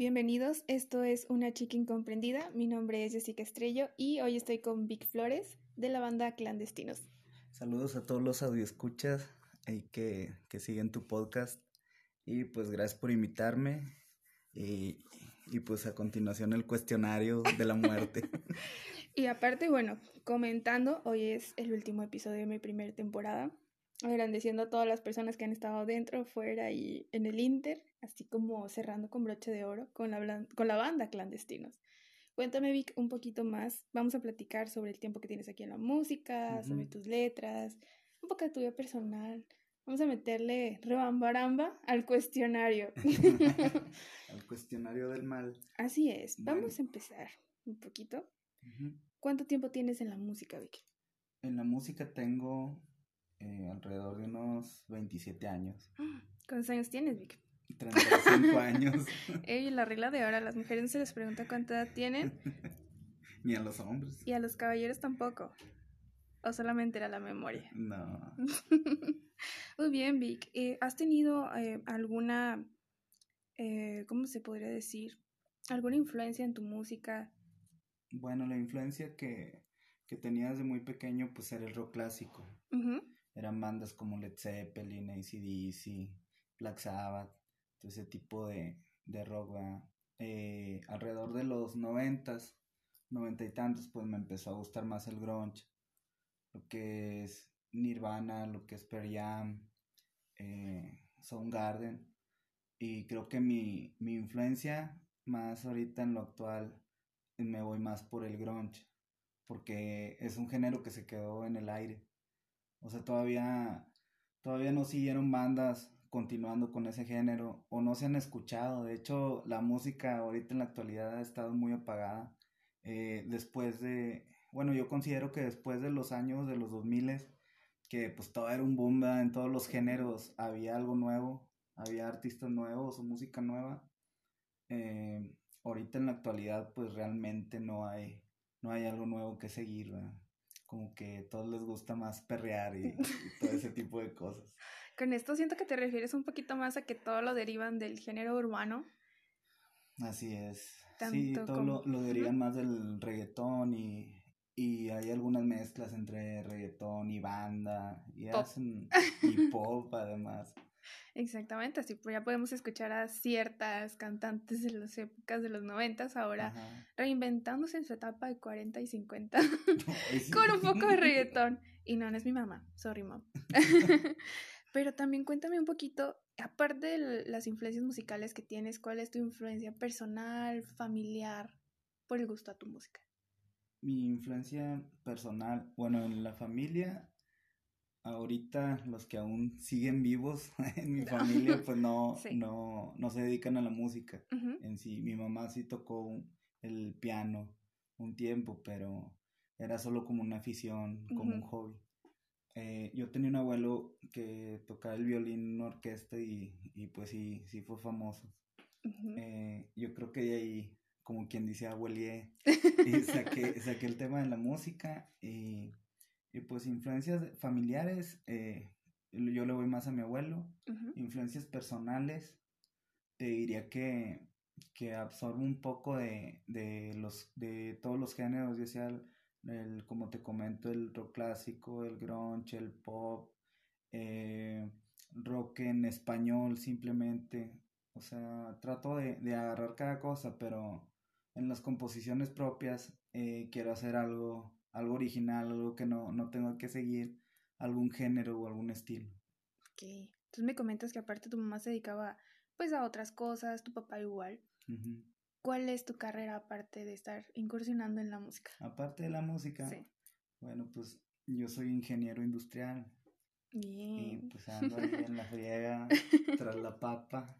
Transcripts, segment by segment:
Bienvenidos, esto es Una Chica Incomprendida. Mi nombre es Jessica Estrello y hoy estoy con Vic Flores de la banda Clandestinos. Saludos a todos los audioscuchas y que, que siguen tu podcast. Y pues gracias por invitarme. Y, y pues a continuación el cuestionario de la muerte. y aparte, bueno, comentando, hoy es el último episodio de mi primera temporada agradeciendo a todas las personas que han estado dentro, fuera y en el Inter, así como cerrando con broche de oro con la, con la banda Clandestinos. Cuéntame, Vic, un poquito más. Vamos a platicar sobre el tiempo que tienes aquí en la música, sobre tus letras, un poco de tu vida personal. Vamos a meterle rebambaramba al cuestionario. al cuestionario del mal. Así es. Vamos a empezar un poquito. ¿Cuánto tiempo tienes en la música, Vic? En la música tengo eh, alrededor de unos 27 años. ¿Cuántos años tienes, Vic? 35 años. Ey, la regla de ahora, las mujeres no se les pregunta cuánta edad tienen. Ni a los hombres. Y a los caballeros tampoco. ¿O solamente era la memoria? No. Muy bien, Vic. Eh, ¿Has tenido eh, alguna, ¿cómo se podría decir? ¿Alguna influencia en tu música? Bueno, la influencia que, que tenía desde muy pequeño, pues era el rock clásico eran bandas como Led Zeppelin, ACDC, Black Sabbath, ese tipo de, de rock. Eh, alrededor de los noventas, noventa y tantos, pues me empezó a gustar más el grunge, lo que es Nirvana, lo que es Pearl Jam, eh, Soundgarden, y creo que mi, mi influencia más ahorita en lo actual me voy más por el grunge, porque es un género que se quedó en el aire o sea, todavía, todavía no siguieron bandas continuando con ese género o no se han escuchado. De hecho, la música ahorita en la actualidad ha estado muy apagada. Eh, después de, bueno, yo considero que después de los años de los 2000 que pues todo era un boom en todos los géneros, había algo nuevo, había artistas nuevos o música nueva. Eh, ahorita en la actualidad pues realmente no hay, no hay algo nuevo que seguir. ¿verdad? como que a todos les gusta más perrear y, todo ese tipo de cosas. Con esto siento que te refieres un poquito más a que todo lo derivan del género urbano. Así es. sí, todo lo, lo, derivan más del reggaetón y, y hay algunas mezclas entre reggaetón y banda y hacen y pop además. Exactamente, así pues ya podemos escuchar a ciertas cantantes de las épocas de los noventas ahora reinventándose en su etapa de 40 y 50 con un poco de reggaetón. Y no, no es mi mamá, sorry mom. Pero también cuéntame un poquito, aparte de las influencias musicales que tienes, ¿cuál es tu influencia personal, familiar, por el gusto a tu música? Mi influencia personal, bueno, en la familia ahorita los que aún siguen vivos en mi familia pues no, no, no se dedican a la música en sí. Mi mamá sí tocó el piano un tiempo, pero era solo como una afición, como un hobby. Eh, yo tenía un abuelo que tocaba el violín en una orquesta y, y pues sí, sí fue famoso. Eh, yo creo que de ahí, como quien dice, abuelié, y saqué, saqué el tema de la música y y pues influencias familiares, eh, yo le voy más a mi abuelo. Influencias personales, te diría que, que absorbo un poco de, de, los, de todos los géneros, ya sea el, como te comento, el rock clásico, el grunge, el pop, eh, rock en español simplemente. O sea, trato de, de, agarrar cada cosa, pero en las composiciones propias eh, quiero hacer algo algo original, algo que no, no tengo que seguir algún género o algún estilo. Ok, entonces me comentas que aparte tu mamá se dedicaba pues a otras cosas, tu papá igual. ¿Cuál es tu carrera aparte de estar incursionando en la música? Aparte de la música. Sí. Bueno, pues yo soy ingeniero industrial. Bien. Y pues ando ahí en la friega, tras la papa.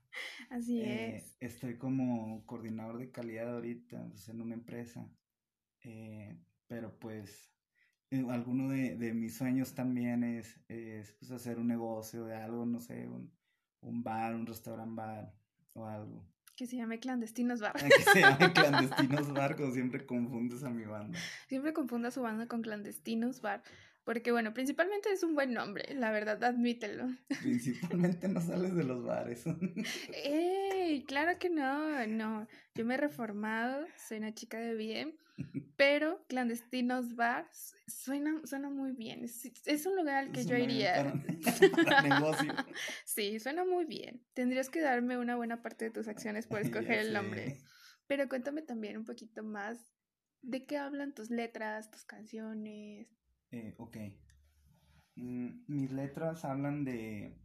Así eh, es. Estoy como coordinador de calidad ahorita, pues, en una empresa. Eh, pero pues eh, alguno de, de, mis sueños también es, es pues, hacer un negocio de algo, no sé, un, un bar, un restaurant bar o algo. Que se llame Clandestinos Bar. que se llame Clandestinos Bar, como siempre confundes a mi banda. Siempre confunda a su banda con Clandestinos Bar. Porque bueno, principalmente es un buen nombre, la verdad, admítelo. Principalmente no sales de los bares. ¡Ey! Ay, claro que no, no. Yo me he reformado, soy una chica de bien, pero clandestinos bars suena, suena muy bien. Es, un lugar al que yo iría. negocio. Sí, suena muy bien. Tendrías que darme una buena parte de tus acciones por escoger el nombre. Pero cuéntame también un poquito más de qué hablan tus letras, tus canciones. Eh, ok. Mm, mis letras hablan de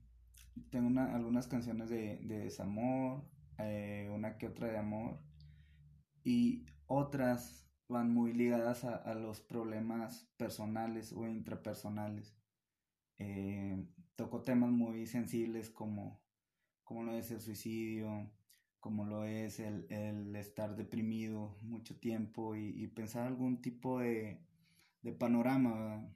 tengo una, algunas canciones de, desamor, eh, una que otra de amor y otras van muy ligadas a, los problemas personales o intrapersonales. Eh, toco temas muy sensibles como, como lo es el suicidio, como lo es el, estar deprimido mucho tiempo y, pensar algún tipo de, de panorama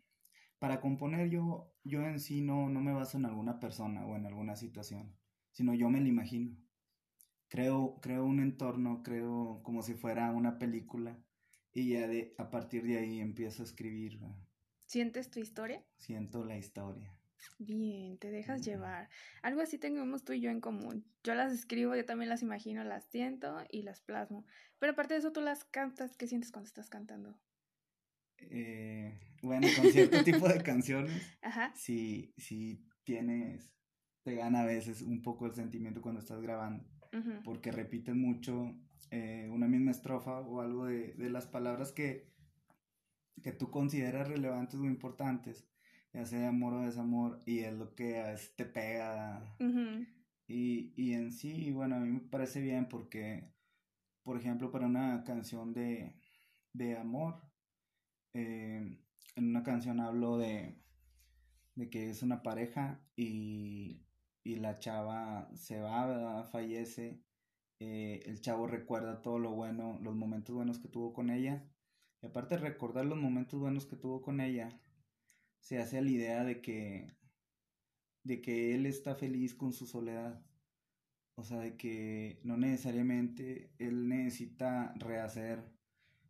para componer yo, yo en sí no, no me baso en alguna persona o en alguna situación, sino yo me la imagino. Creo, creo un entorno, creo como si fuera una película y ya de, a partir de ahí empiezo a escribir. ¿Sientes tu historia? Siento la historia. Bien, te dejas llevar. Algo así tenemos tú y yo en común. Yo las escribo, yo también las imagino, las siento y las plasmo. Pero aparte de eso, tú las cantas. ¿Qué sientes cuando estás cantando? Eh, bueno, con cierto tipo de canciones, Si, si tienes, te gana a veces un poco el sentimiento cuando estás grabando, porque repiten mucho eh, una misma estrofa o algo de, las palabras que, que tú consideras relevantes o importantes, ya sea amor o desamor, y es lo que a te pega. y, y en sí, bueno, a mí me parece bien porque, por ejemplo, para una canción de, de amor, eh, en una canción hablo de, de que es una pareja y, y la chava se va, fallece. Eh, el chavo recuerda todo lo bueno, los momentos buenos que tuvo con ella. Y aparte de recordar los momentos buenos que tuvo con ella, se hace la idea de que, de que él está feliz con su soledad. O sea, de que no necesariamente él necesita rehacer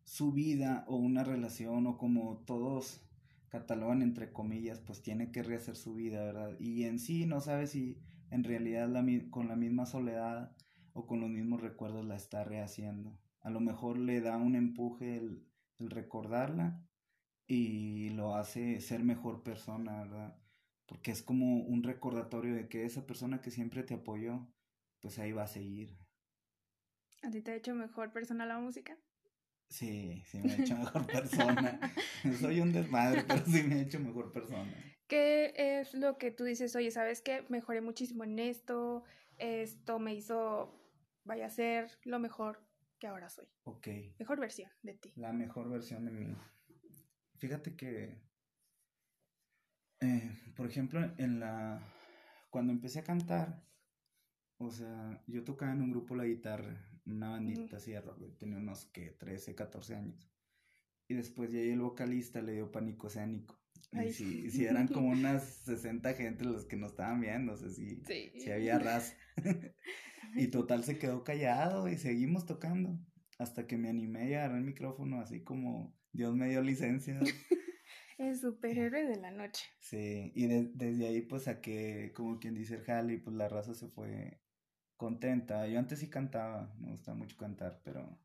su vida o una relación o como todos catalogan entre comillas, pues tiene que rehacer su vida, ¿verdad? Y en sí no sabe si en realidad la, con la misma soledad o con los mismos recuerdos la está rehaciendo. A lo mejor le da un empuje el, el recordarla y lo hace ser mejor persona, ¿verdad? Porque es como un recordatorio de que esa persona que siempre te apoyó, pues ahí va a seguir. ¿A ti te ha hecho mejor persona la música? Sí, sí me ha hecho mejor persona. Soy un desmadre, pero sí me ha hecho mejor persona. ¿Qué es lo que tú dices? Oye, ¿sabes qué? Mejoré muchísimo en esto. Esto me hizo, vaya a ser lo mejor que ahora soy. Ok. Mejor versión de ti. La mejor versión de mí. Fíjate que, eh, por ejemplo, en la, cuando empecé a cantar, o sea, yo tocaba en un grupo la guitarra una bandita así de rock, tenía unos que 13, 14 años. Y después ya el vocalista le dio pánico escénico. Y si, si, eran como unas 60 gente los que nos estaban viendo, o sea, si, si había raza. y total se quedó callado y seguimos tocando. Hasta que me animé y agarré el micrófono así como Dios me dio licencia. el superhéroe de la noche. Sí, y desde ahí pues saqué como quien dice el jale y pues la raza se fue contenta. Yo antes sí cantaba, me gustaba mucho cantar, pero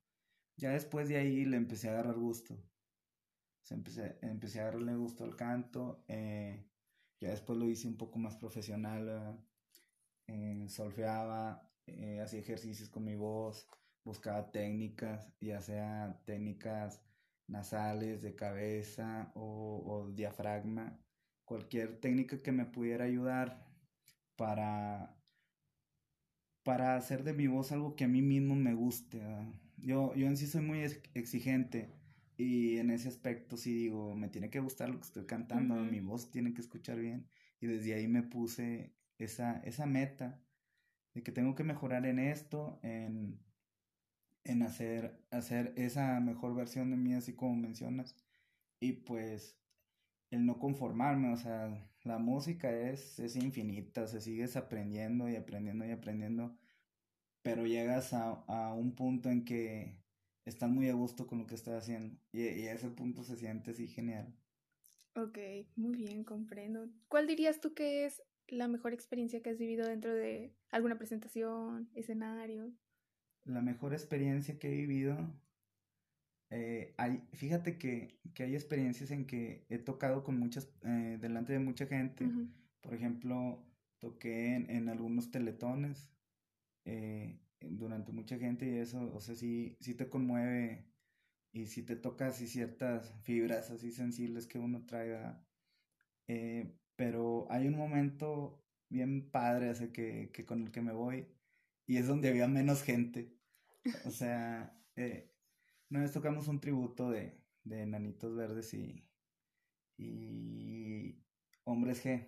ya después de ahí le empecé a agarrar gusto. empecé, empecé a agarrarle gusto al canto. Eh, ya después lo hice un poco más profesional. Eh, solfeaba, eh, hacía ejercicios con mi voz, buscaba técnicas, ya sea técnicas nasales, de cabeza o, o diafragma, cualquier técnica que me pudiera ayudar para para hacer de mi voz algo que a mí mismo me guste. Yo, yo en sí soy muy exigente y en ese aspecto sí digo, me tiene que gustar lo que estoy cantando, mi voz tiene que escuchar bien y desde ahí me puse esa, esa meta de que tengo que mejorar en esto, en, en hacer, hacer esa mejor versión de mí, así como mencionas. Y pues el no conformarme, o sea, la música es, es infinita, se sigues aprendiendo y aprendiendo y aprendiendo, pero llegas a, un punto en que estás muy a gusto con lo que estás haciendo y, y ese punto se siente así genial. Ok, muy bien, comprendo. ¿Cuál dirías tú que es la mejor experiencia que has vivido dentro de alguna presentación, escenario? La mejor experiencia que he vivido, eh, hay, fíjate que, hay experiencias en que he tocado con muchas, eh, delante de mucha gente. Por ejemplo, toqué en, algunos teletones eh, durante mucha gente y eso, o sea, sí, sí te conmueve y si te toca así ciertas fibras así sensibles que uno traiga. Eh, pero hay un momento bien padre, así que, que, con el que me voy, y es donde había menos gente. O sea, eh, una vez tocamos un tributo de, de Nanitos Verdes y, y Hombres G.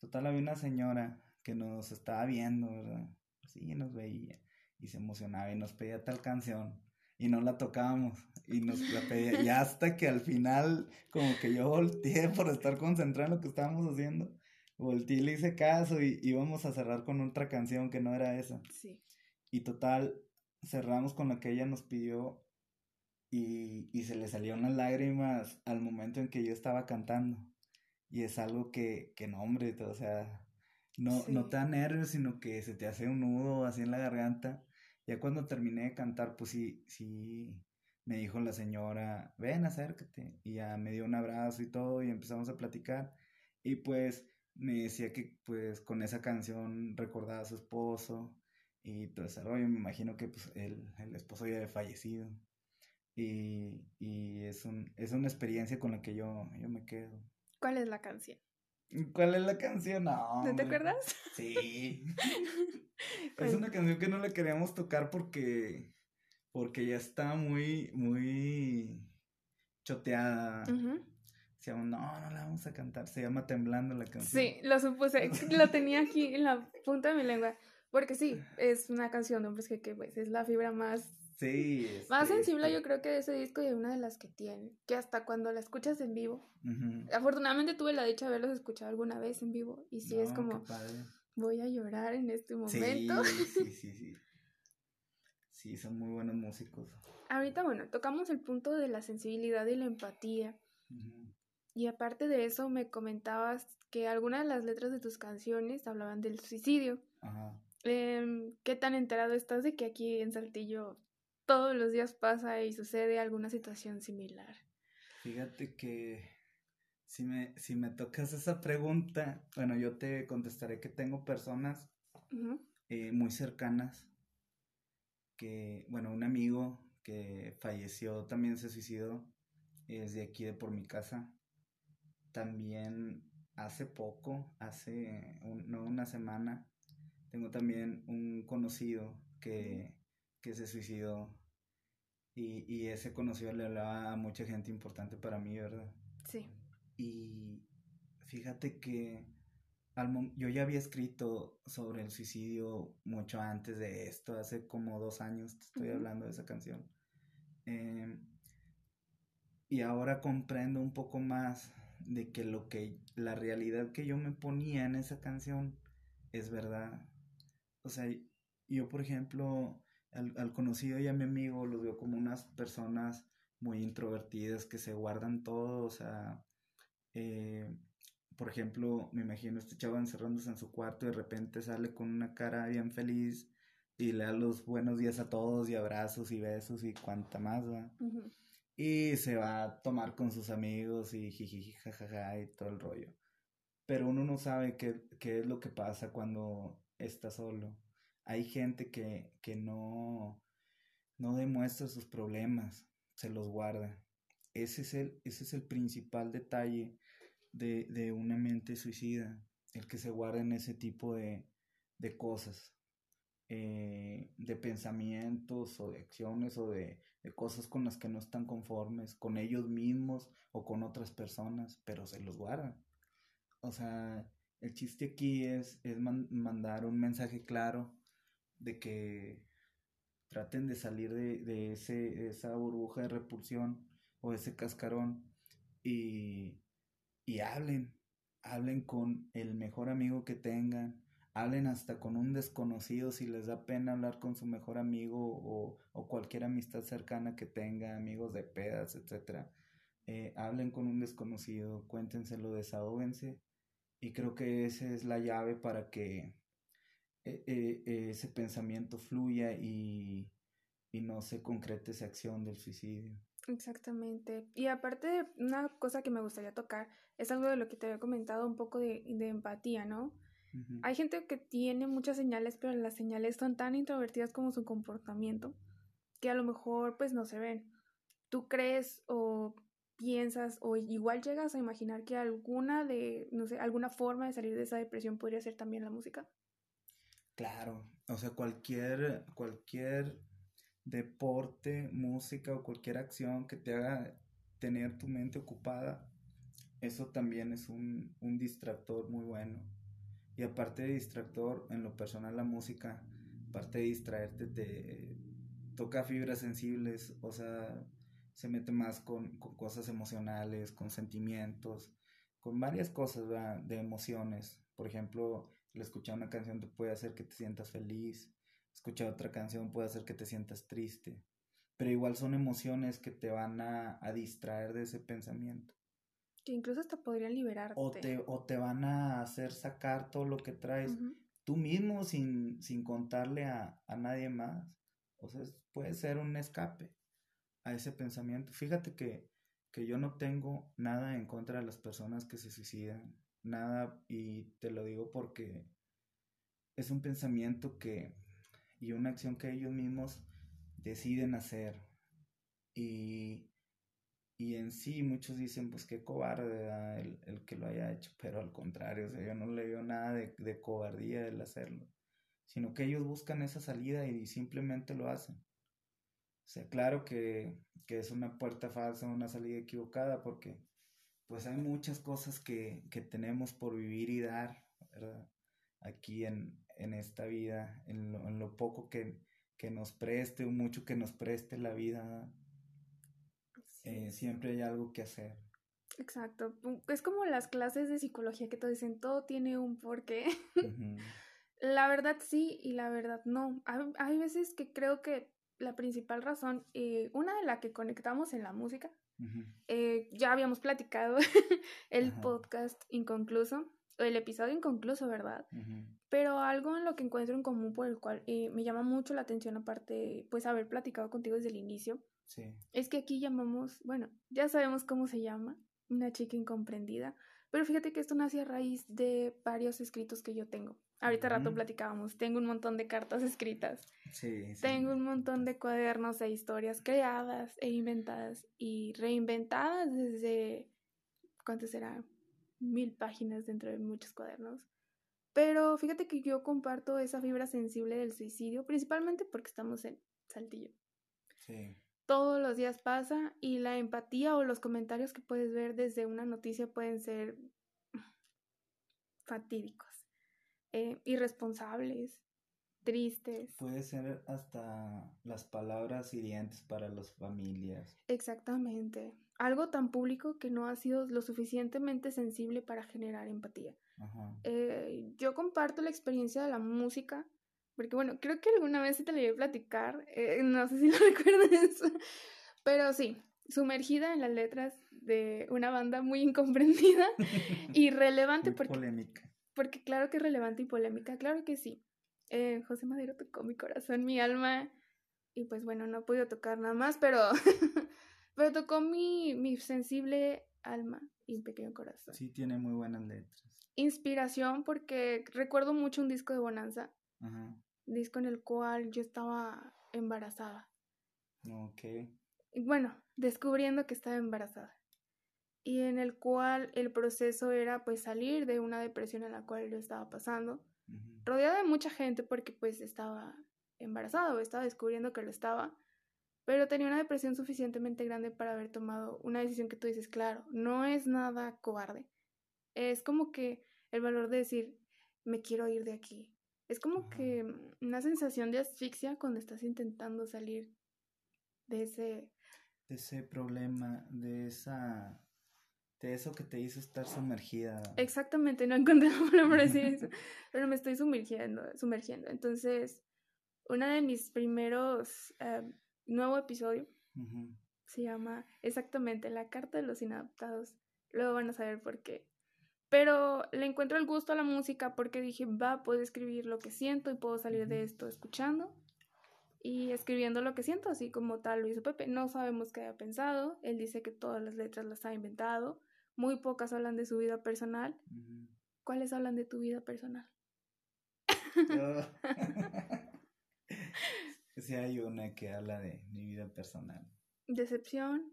Total, había una señora que nos estaba viendo, ¿verdad? Sí, nos veía y se emocionaba y nos pedía tal canción y no la tocábamos y nos la pedía. Y hasta que al final, como que yo volteé por estar concentrado en lo que estábamos haciendo, volteé y le hice caso y íbamos a cerrar con otra canción que no era esa. Sí. Y total, cerramos con la que ella nos pidió y, y se le salieron las lágrimas al momento en que yo estaba cantando. Y es algo que, que no, hombre, o sea, no, no te da nervios, sino que se te hace un nudo así en la garganta. Ya cuando terminé de cantar, pues sí, sí, me dijo la señora, ven, acércate. Y ya me dio un abrazo y todo y empezamos a platicar. Y pues me decía que pues con esa canción recordaba a su esposo y todo ese rollo. Me imagino que pues el, el esposo ya había fallecido. Y, y es, un, es una experiencia con la que yo, yo me quedo. ¿Cuál es la canción? ¿Cuál es la canción? No. ¿No te acuerdas? Sí. es pues una canción que no le queríamos tocar porque porque ya está muy muy choteada. Se llama, no, no la vamos a cantar. Se llama Temblando la canción. Sí, lo supuse. lo tenía aquí en la punta de mi lengua. Porque sí, es una canción de hombres que, que pues, es la fibra más Sí. Más sensible yo creo que de ese disco y una de las que tiene, que hasta cuando la escuchas en vivo. Afortunadamente tuve la dicha de haberlos escuchado alguna vez en vivo y sí es como, voy a llorar en este momento. Sí, sí, sí, sí. Sí, son muy buenos músicos. Ahorita, bueno, tocamos el punto de la sensibilidad y la empatía. Y aparte de eso, me comentabas que algunas de las letras de tus canciones hablaban del suicidio. Ajá. Em, ¿Qué tan enterado estás de que aquí en Saltillo todos los días pasa y sucede alguna situación similar. Fíjate que si me, si me tocas esa pregunta, bueno, yo te contestaré que tengo personas eh, muy cercanas, que, bueno, un amigo que falleció también se suicidó, es de aquí de por mi casa. También hace poco, hace no una semana, tengo también un conocido que que se suicidó. Y, y ese conocido le hablaba a mucha gente importante para mí, ¿verdad? Sí. Y fíjate que al, yo ya había escrito sobre el suicidio mucho antes de esto, hace como dos años estoy hablando de esa canción. Em, y ahora comprendo un poco más de que lo que la realidad que yo me ponía en esa canción es verdad. O sea, yo por ejemplo al, conocido y a mi amigo los veo como unas personas muy introvertidas que se guardan todo, o sea, eh, por ejemplo, me imagino este chavo encerrándose en su cuarto y de repente sale con una cara bien feliz y le da los buenos días a todos y abrazos y besos y cuanta más va. Y se va a tomar con sus amigos y jiji, jajaja y todo el rollo. Pero uno no sabe qué, qué es lo que pasa cuando está solo hay gente que, que no, no demuestra sus problemas, se los guarda. Ese es el, ese es el principal detalle de, de una mente suicida, el que se guarda en ese tipo de, de cosas, eh, de pensamientos o de acciones o de, de, cosas con las que no están conformes, con ellos mismos o con otras personas, pero se los guardan. O sea, el chiste aquí es, es mandar un mensaje claro de que traten de salir de, ese, esa burbuja de repulsión o ese cascarón y, y hablen, hablen con el mejor amigo que tengan, hablen hasta con un desconocido si les da pena hablar con su mejor amigo o, o cualquier amistad cercana que tenga, amigos de pedas, etc. Eh, hablen con un desconocido, cuéntenselo, desahóguense y creo que esa es la llave para que e, e, ese pensamiento fluya y, y no se concrete esa acción del suicidio. Exactamente. Y aparte, una cosa que me gustaría tocar es algo de lo que te había comentado, un poco de, de empatía, ¿no? Hay gente que tiene muchas señales, pero las señales son tan introvertidas como su comportamiento, que a lo mejor pues no se ven. ¿Tú crees o piensas o igual llegas a imaginar que alguna de, no sé, alguna forma de salir de esa depresión podría ser también la música? Claro, o sea, cualquier, cualquier deporte, música o cualquier acción que te haga tener tu mente ocupada, eso también es un, un distractor muy bueno. Y aparte de distractor, en lo personal la música, aparte de distraerte, te toca fibras sensibles, o sea, se mete más con, con cosas emocionales, con sentimientos, con varias cosas de emociones. Por ejemplo, el escuchar una canción te puede hacer que te sientas feliz, escuchar otra canción puede hacer que te sientas triste, pero igual son emociones que te van a, distraer de ese pensamiento. Que incluso hasta podrían liberarte. O te, o te van a hacer sacar todo lo que traes tú mismo sin, sin contarle a, a, nadie más. O sea, puede ser un escape a ese pensamiento. Fíjate que, que yo no tengo nada en contra de las personas que se suicidan. Nada, y te lo digo porque es un pensamiento que y una acción que ellos mismos deciden hacer. Y, y en sí muchos dicen, pues qué cobarde el, el, que lo haya hecho, pero al contrario, o sea, yo no le veo nada de, de cobardía el hacerlo, sino que ellos buscan esa salida y simplemente lo hacen. O sea, claro que, que es una puerta falsa, una salida equivocada, porque pues hay muchas cosas que, que tenemos por vivir y dar, ¿verdad? Aquí en, en esta vida, en lo, en lo poco que, que, nos preste o mucho que nos preste la vida, eh, siempre hay algo que hacer. Exacto. Es como las clases de psicología que te dicen, todo tiene un porqué. la verdad sí y la verdad no. Hay, veces que creo que la principal razón, eh, una de la que conectamos en la música, eh, ya habíamos platicado el podcast inconcluso, el episodio inconcluso, ¿verdad? Pero algo en lo que encuentro en común por el cual eh, me llama mucho la atención, aparte, pues haber platicado contigo desde el inicio, es que aquí llamamos, bueno, ya sabemos cómo se llama, una chica incomprendida, pero fíjate que esto nace a raíz de varios escritos que yo tengo. Ahorita rato platicábamos, tengo un montón de cartas escritas. Sí, Tengo un montón de cuadernos e historias creadas e inventadas y reinventadas desde, ¿cuánto será? Mil páginas dentro de muchos cuadernos. Pero fíjate que yo comparto esa fibra sensible del suicidio, principalmente porque estamos en Saltillo. Sí. Todos los días pasa y la empatía o los comentarios que puedes ver desde una noticia pueden ser fatídicos, eh, irresponsables, tristes. Puede ser hasta las palabras hirientes para las familias. Exactamente. Algo tan público que no ha sido lo suficientemente sensible para generar empatía. Eh, yo comparto la experiencia de la música, porque bueno, creo que alguna vez te lo iba a platicar, eh, no sé si lo recuerdas, pero sí, sumergida en las letras de una banda muy incomprendida y relevante porque... Polémica. Porque claro que es relevante y polémica, claro que sí. Eh, José Madero tocó mi corazón, mi alma, y pues bueno, no he podido tocar nada más, pero, pero tocó mi, mi sensible alma y pequeño corazón. Sí, tiene muy buenas letras inspiración porque recuerdo mucho un disco de Bonanza. Ajá. Disco en el cual yo estaba embarazada. Ok. Bueno, descubriendo que estaba embarazada. Y en el cual el proceso era pues salir de una depresión en la cual yo estaba pasando. Rodeada de mucha gente porque pues estaba embarazada o estaba descubriendo que lo estaba. Pero tenía una depresión suficientemente grande para haber tomado una decisión que tú dices, claro, no es nada cobarde es como que el valor de decir, me quiero ir de aquí. Es como que una sensación de asfixia cuando estás intentando salir de ese... De ese problema, de esa... De eso que te hizo estar sumergida. Exactamente, no encontré la palabra decir eso, pero me estoy sumergiendo, sumergiendo. Entonces, uno de mis primeros eh, nuevo episodio se llama exactamente La Carta de los Inadaptados. Luego van a saber por qué. Pero le encuentro el gusto a la música porque dije, va, puedo escribir lo que siento y puedo salir de esto escuchando y escribiendo lo que siento, así como tal lo hizo Pepe. No sabemos qué haya pensado. Él dice que todas las letras las ha inventado. Muy pocas hablan de su vida personal. ¿Cuáles hablan de tu vida personal? sí, hay una que habla de mi vida personal. Decepción.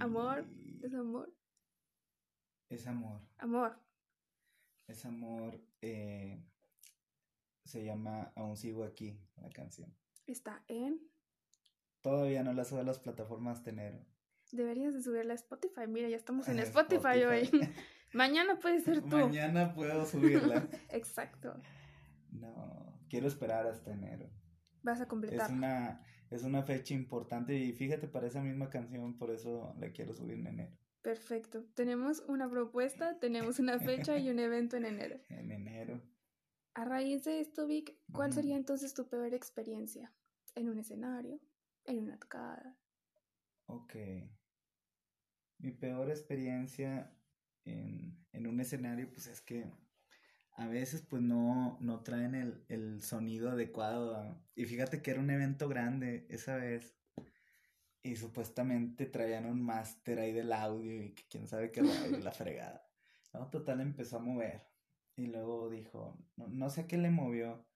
Amor. Desamor. Es amor. Amor. Es amor. Eh, se llama Aún sigo aquí, la canción. Está en. Todavía no la sube a las plataformas de enero. Deberías de subirla a Spotify. Mira, ya estamos en Spotify, hoy. Mañana puede ser tú. Mañana puedo subirla. Exacto. No, quiero esperar hasta enero. Vas a completar. Es una, es una fecha importante y fíjate para esa misma canción, por eso la quiero subir en enero. Perfecto. Tenemos una propuesta, tenemos una fecha y un evento en enero. En enero. A raíz de esto, Vic, ¿cuál sería entonces tu peor experiencia? ¿En un escenario? ¿En una tocada? Ok. Mi peor experiencia en, en un escenario, pues es que a veces pues no, no traen el, el sonido adecuado. Y fíjate que era un evento grande esa vez. Y supuestamente traían un máster ahí del audio y que quién sabe qué y la fregada. No, total empezó a mover. Y luego dijo, no, no sé qué le movió.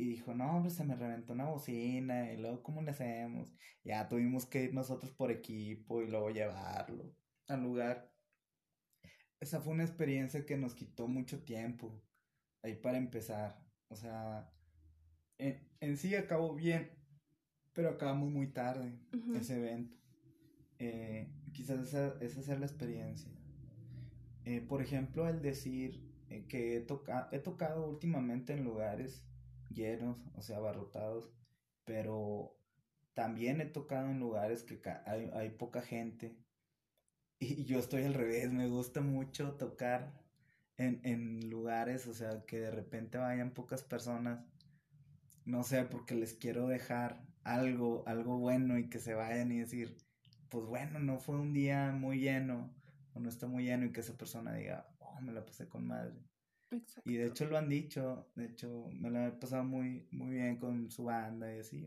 Y dijo, no, hombre, se me reventó una bocina. Y luego, ¿cómo le hacemos? Ya tuvimos que ir nosotros por equipo y luego llevarlo al lugar esa fue una experiencia que nos quitó mucho tiempo ahí para empezar. O sea, en, sí acabó bien, pero acabamos muy tarde ese evento. Eh, quizás esa, esa sea la experiencia. Eh, por ejemplo, el decir eh, que he, he tocado últimamente en lugares llenos, o sea, abarrotados, pero también he tocado en lugares que hay, hay poca gente y yo estoy al revés, me gusta mucho tocar en, en lugares, o sea, que de repente vayan pocas personas, no sé, porque les quiero dejar algo, algo bueno y que se vayan y decir, pues bueno, no fue un día muy lleno, o no está muy lleno y que esa persona diga, oh, me la pasé con madre. Y de hecho lo han dicho, de hecho me la he pasado muy, muy bien con su banda y así,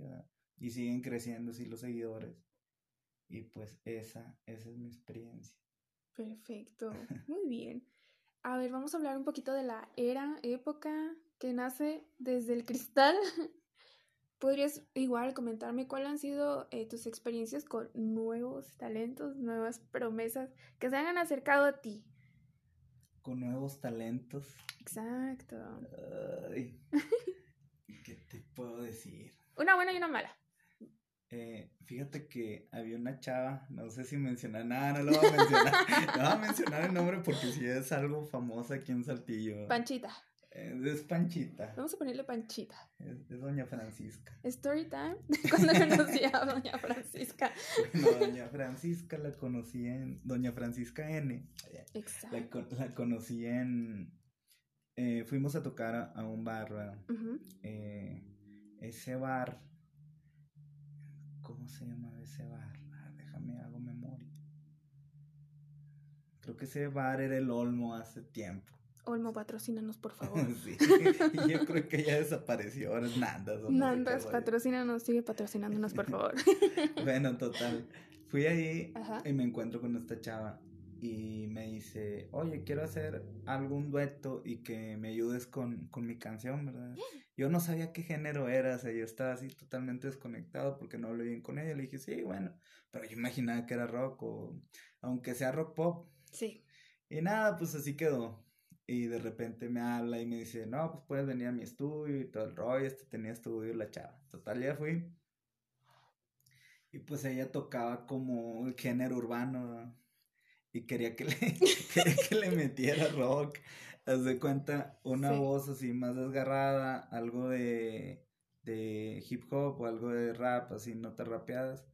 y siguen creciendo así los seguidores. Y pues esa, esa es mi experiencia. Perfecto, muy bien. A ver, vamos a hablar un poquito de la era, época que nace desde el cristal. ¿Podrías igual comentarme cuáles han sido eh, tus experiencias con nuevos talentos, nuevas promesas que se han acercado a ti? Con nuevos talentos. Exacto. ¿Qué te puedo decir? Una buena y una mala. Eh, fíjate que había una chava, no sé si mencionar, nada, no lo voy a mencionar, no voy a mencionar el nombre porque si es algo famoso aquí en Saltillo. Panchita. Es Panchita. Vamos a ponerle Panchita. Es, Doña Francisca. Story time. Cuando conocí a Doña Francisca. Doña Francisca la conocí en. Doña Francisca N. Exacto. La, conocí en. Eh, fuimos a tocar a, un bar, eh, ese bar ¿Cómo se llama ese bar? Ah, déjame, hago memoria. Creo que ese bar era el Olmo hace tiempo. Olmo, patrocínanos, por favor. sí, yo creo que ya desapareció, ahora es Nandas. Nandas, patrocínanos, sigue patrocinándonos, por favor. bueno, total. Fui ahí y me encuentro con esta chava y me dice, oye, quiero hacer algún dueto y que me ayudes con, con mi canción, ¿verdad? Yo no sabía qué género era, o sea, yo estaba así totalmente desconectado porque no hablé bien con ella. Le dije, sí, bueno, pero yo imaginaba que era rock o aunque sea rock pop. Sí. Y nada, pues así quedó. Y de repente me habla y me dice, no, pues puedes venir a mi estudio y todo el rollo, este tenía estudio la chava. Total, ya fui. Y pues ella tocaba como el género urbano, y quería que le, que le metiera rock. Haz de cuenta, una voz así más desgarrada, algo de, de hip hop o algo de rap, así notas rapeadas.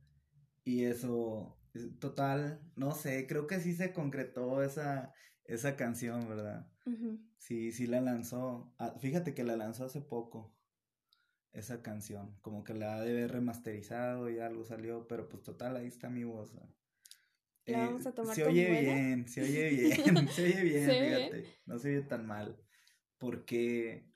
Y eso, total, no sé, creo que sí se concretó esa, esa canción, ¿verdad? Sí, sí la lanzó. Ah, fíjate que la lanzó hace poco, esa canción. Como que la ha de haber remasterizado y algo salió, pero pues total, ahí está mi voz. La vamos a tomar se oye bien, se oye bien, se oye bien, fíjate. No se oye tan mal. Porque,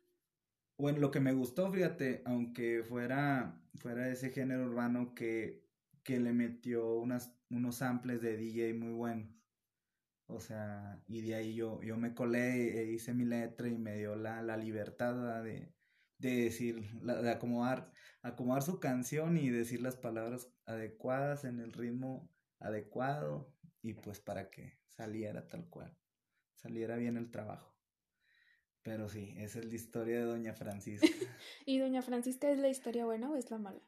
bueno, lo que me gustó, fíjate, aunque fuera, fuera ese género urbano que, que le metió unas, unos samples de DJ muy buenos. O sea, y de ahí yo, yo me colé e hice mi letra y me dio la, la libertad de, de decir, de acomodar, acomodar su canción y decir las palabras adecuadas en el ritmo adecuado y pues para que saliera tal cual, saliera bien el trabajo. Pero sí, esa es la historia de Doña Francisca. ¿Y Doña Francisca es la historia buena o es la mala?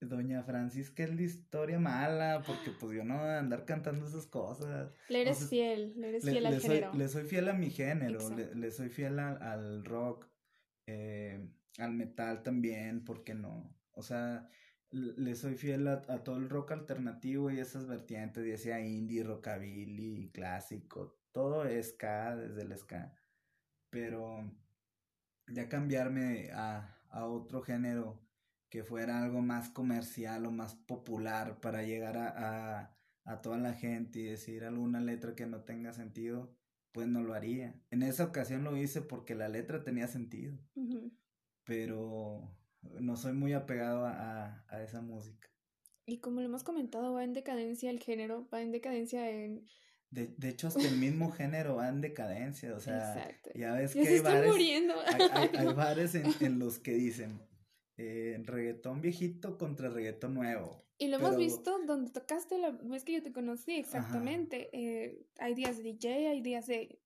Doña Francisca es la historia mala, porque pues yo no voy a andar cantando esas cosas. Le eres fiel, le eres fiel al género. le soy fiel a mi género, le, soy fiel al rock, eh, al metal también, porque no? O sea, le soy fiel a, todo el rock alternativo y esas vertientes, ya sea indie, rockabilly, clásico, todo es ska, desde el ska. Pero ya cambiarme a, a otro género que fuera algo más comercial o más popular para llegar a, a, a, toda la gente y decir alguna letra que no tenga sentido, pues no lo haría. En esa ocasión lo hice porque la letra tenía sentido, pero no soy muy apegado a, a, esa música. Y como lo hemos comentado, va en decadencia el género, va en decadencia en... De, de hecho, hasta el mismo género va en decadencia, o sea, ya ves que hay bares, hay, bares en, en los que dicen, eh, reggaetón viejito contra reggaetón nuevo. Y lo hemos visto donde tocaste la vez que yo te conocí, exactamente. Eh, hay días de DJ, hay días de,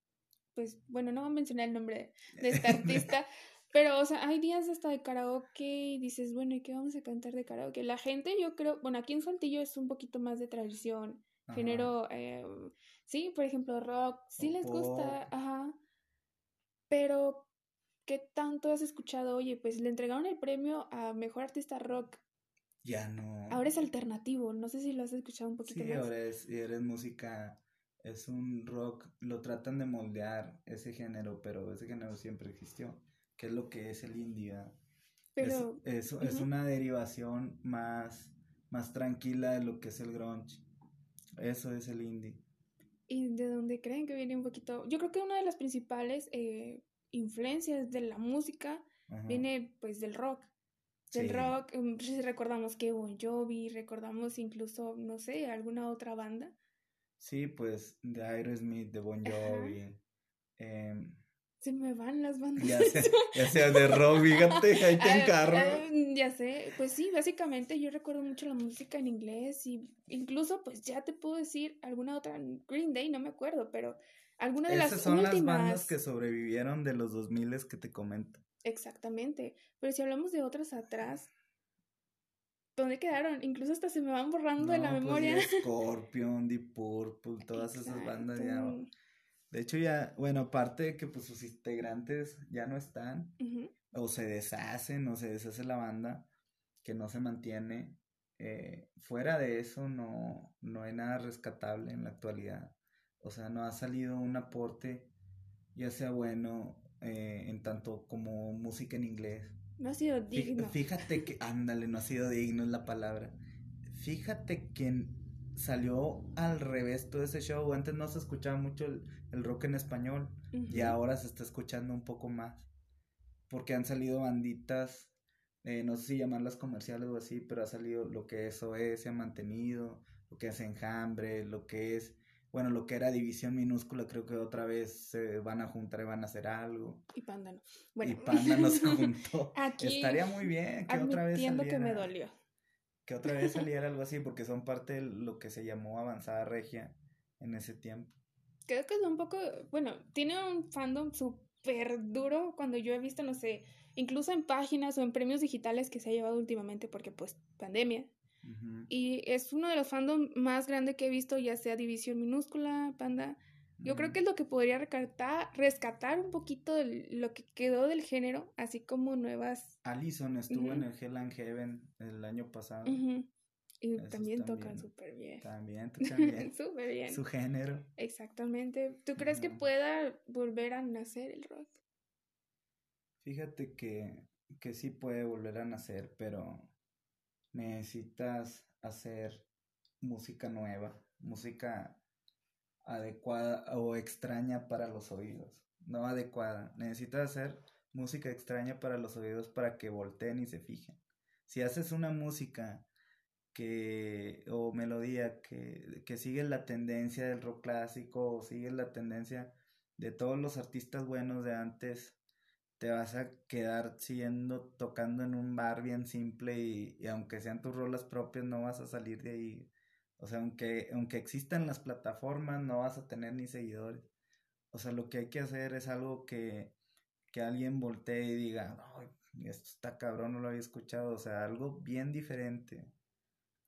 pues, bueno, no voy a mencionar el nombre de este artista, pero, o sea, hay días hasta de karaoke y dices, bueno, ¿y qué vamos a cantar de karaoke? La gente, yo creo, bueno, aquí en Saltillo es un poquito más de tradición, género, eh, sí, por ejemplo, rock, sí les gusta, ajá, pero ¿qué tanto has escuchado? Oye, pues le entregaron el premio a Mejor Artista Rock. Ya no. Ahora es alternativo, no sé si lo has escuchado un poquito sí, ahora es, eres música, es un rock, lo tratan de moldear ese género, pero ese género siempre existió, que es lo que es el indie. Pero... Es, es, una derivación más, más tranquila de lo que es el grunge. Eso es el indie. ¿Y de dónde creen que viene un poquito? Yo creo que una de las principales eh, influencias de la música viene pues del rock. Del rock, mm, si recordamos que Bon Jovi, recordamos incluso, no sé, alguna otra banda. Sí, pues de Aerosmith, de Bon Jovi. Eh, se me van las bandas. Ya sé, ya sea de rock, fíjate, ahí te encargo. Ah, ya sé, pues sí, básicamente yo recuerdo mucho la música en inglés y incluso pues ya te puedo decir alguna otra, Green Day, no me acuerdo, pero alguna de Esas son las bandas que sobrevivieron de los 2000 que te comento. Exactamente. Pero si hablamos de otras atrás, ¿dónde quedaron? Incluso hasta se me van borrando de la pues memoria. Scorpion, Deep Purple, todas esas bandas ya. De hecho, ya, bueno, aparte de que pues sus integrantes ya no están, o se deshacen, o se deshace la banda, que no se mantiene. Eh, fuera de eso, no, no hay nada rescatable en la actualidad. O sea, no ha salido un aporte, ya sea bueno, eh, en tanto como música en inglés. No ha sido digno. Fíjate que, ándale, no ha sido digno es la palabra. Fíjate que salió al revés todo ese show. Antes no se escuchaba mucho el, rock en español y ahora se está escuchando un poco más. Porque han salido banditas, eh, no sé si llamarlas comerciales o así, pero ha salido lo que eso es, se ha mantenido, lo que es Enjambre, lo que es bueno, lo que era división minúscula, creo que otra vez se van a juntar y van a hacer algo. Y Panda no. Bueno. Y Panda no se juntó. Estaría muy bien que otra vez saliera. que me dolió. Que otra vez saliera algo así, porque son parte de lo que se llamó avanzada regia en ese tiempo. Creo que es un poco, bueno, tiene un fandom súper duro cuando yo he visto, no sé, incluso en páginas o en premios digitales que se ha llevado últimamente, porque pues pandemia, y es uno de los fandom más grandes que he visto, ya sea División Minúscula, Panda. Yo creo que es lo que podría rescatar, rescatar un poquito de lo que quedó del género, así como nuevas. Allison estuvo en el Hell and Heaven el año pasado. Y también, tocan súper bien. También tocan bien. súper bien. Su género. Exactamente. ¿Tú crees que pueda volver a nacer el rock? Fíjate que, que sí puede volver a nacer, pero necesitas hacer música nueva, música adecuada o extraña para los oídos, no adecuada. Necesitas hacer música extraña para los oídos para que volteen y se fijen. Si haces una música que o melodía que, que sigue la tendencia del rock clásico o sigue la tendencia de todos los artistas buenos de antes, te vas a quedar siendo tocando en un bar bien simple y, aunque sean tus rolas propias no vas a salir de ahí. O sea, aunque, aunque existan las plataformas no vas a tener ni seguidores. O sea, lo que hay que hacer es algo que, que alguien voltee y diga, esto está cabrón, no lo había escuchado. O sea, algo bien diferente.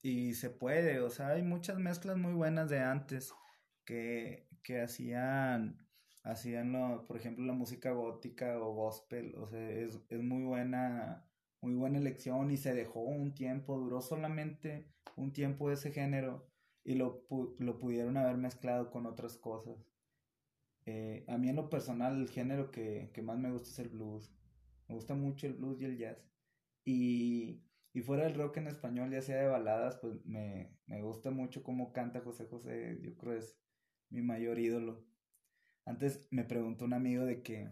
Y se puede, o sea, hay muchas mezclas muy buenas de antes que, que hacían hacían, lo, por ejemplo, la música gótica o gospel, o sea, es, es muy buena, muy buena elección y se dejó un tiempo, duró solamente un tiempo ese género y lo, lo pudieron haber mezclado con otras cosas. Eh, a mí en lo personal el género que, que, más me gusta es el blues. Me gusta mucho el blues y el jazz. Y, y fuera del rock en español, ya sea de baladas, pues me, me gusta mucho cómo canta José José. Yo creo es mi mayor ídolo. Antes me preguntó un amigo de que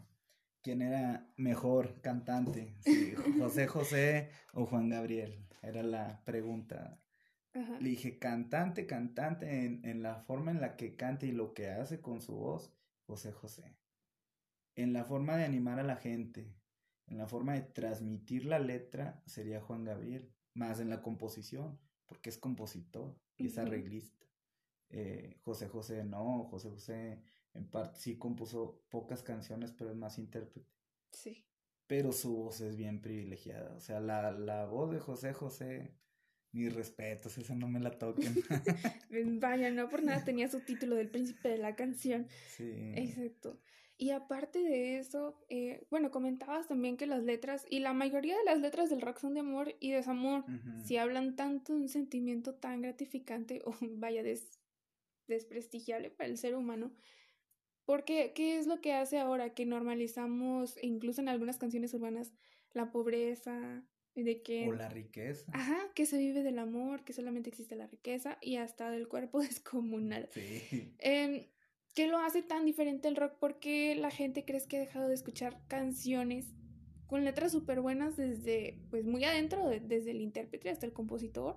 quién era mejor cantante, si José José o Juan Gabriel. Era la pregunta. Le dije, cantante, cantante, en, en, la forma en la que canta y lo que hace con su voz, José José. En la forma de animar a la gente, en la forma de transmitir la letra, sería Juan Gabriel. Más en la composición, porque es compositor y es arreglista. Eh, José José no, José José en parte sí compuso pocas canciones, pero es más intérprete. Sí. Pero su voz es bien privilegiada. O sea, la, la voz de José José, mis respetos, esa no me la toquen. Vaya, no por nada tenía su título del príncipe de la canción. Sí. Exacto. Y aparte de eso, eh, bueno, comentabas también que las letras, y la mayoría de las letras del rock son de amor y desamor, si hablan tanto de un sentimiento tan gratificante o vaya des, desprestigiable para el ser humano, porque, ¿qué es lo que hace ahora? Que normalizamos, incluso en algunas canciones urbanas, la pobreza, de que... O la riqueza. Ajá, que se vive del amor, que solamente existe la riqueza y hasta del cuerpo descomunal. Sí. Eh, ¿Qué lo hace tan diferente el rock? Porque la gente crees que ha dejado de escuchar canciones con letras súper buenas desde, pues muy adentro, desde el intérprete hasta el compositor,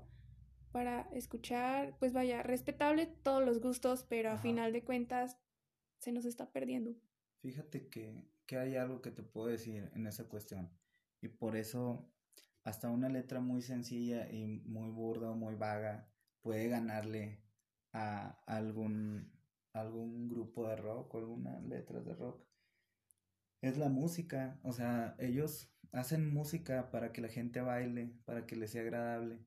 para escuchar, pues vaya, respetable todos los gustos, pero a final de cuentas se nos está perdiendo. Fíjate que, que hay algo que te puedo decir en esa cuestión. Y por eso hasta una letra muy sencilla y muy burda o muy vaga puede ganarle a algún, algún grupo de rock o algunas letras de rock. Es la música, o sea, ellos hacen música para que la gente baile, para que les sea agradable.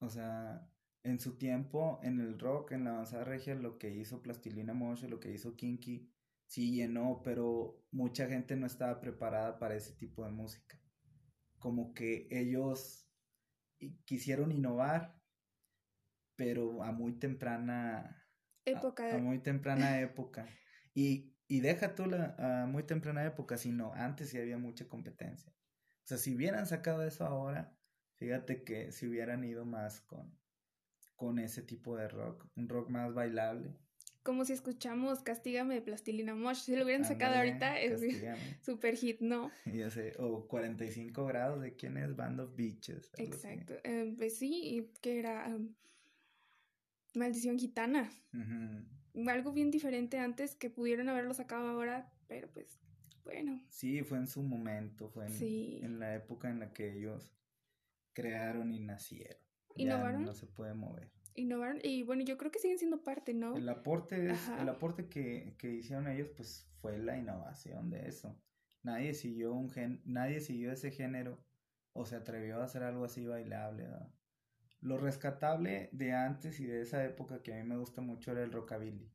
O sea, en su tiempo, en el rock, en la avanzada regia, lo que hizo Plastilina Mosh, lo que hizo Kinky, sí llenó, pero mucha gente no estaba preparada para ese tipo de música. Como que ellos quisieron innovar, pero a muy temprana época. A, muy temprana época. Y, y deja tú la a muy temprana época, sino antes sí había mucha competencia. O sea, si hubieran sacado eso ahora, fíjate que si hubieran ido más con, con ese tipo de rock, un rock más bailable. Como si escuchamos Castígame de Plastilina Mosh, si lo hubieran sacado ahorita es super hit, ¿no? Ya sé, o 45 grados de quién es Band of Beaches. Exacto, em, pues sí, que era em, Maldición Gitana. Algo bien diferente antes que pudieron haberlo sacado ahora, pero pues bueno. Sí, fue en su momento, fue en, en la época en la que ellos crearon y nacieron. ¿Innovaron? no se puede mover. Innovaron y bueno, yo creo que siguen siendo parte, ¿no? El aporte, el aporte que, que hicieron ellos pues fue la innovación de eso. Nadie siguió un gen, nadie siguió ese género o se atrevió a hacer algo así bailable. Lo rescatable de antes y de esa época que a mí me gusta mucho era el rockabilly.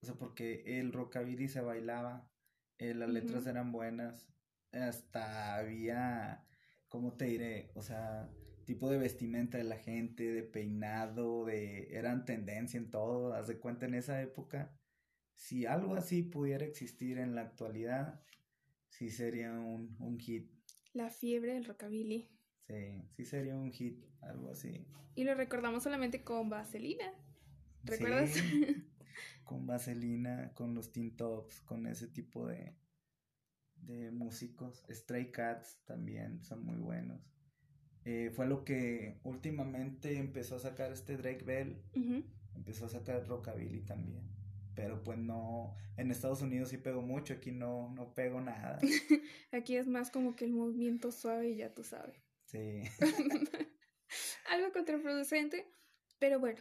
O sea, porque el rockabilly se bailaba, eh, las letras eran buenas, hasta había, ¿cómo te diré? O sea, tipo de vestimenta de la gente, de peinado, de eran tendencia en todo, haz de cuenta en esa época. Si algo así pudiera existir en la actualidad, sí sería un, un hit. La fiebre del rockabilly. Sí, sí sería un hit, algo así. Y lo recordamos solamente con Vaselina. ¿Recuerdas? con Vaselina, con los Teen Tops, con ese tipo de, de músicos. Stray Cats también son muy buenos. Eh, fue lo que últimamente empezó a sacar este Drake Bell. Empezó a sacar Rockabilly también. Pero pues no, en Estados Unidos sí pego mucho, aquí no, no pego nada. aquí es más como que el movimiento suave y ya tú sabes. Sí. Algo contraproducente, pero bueno,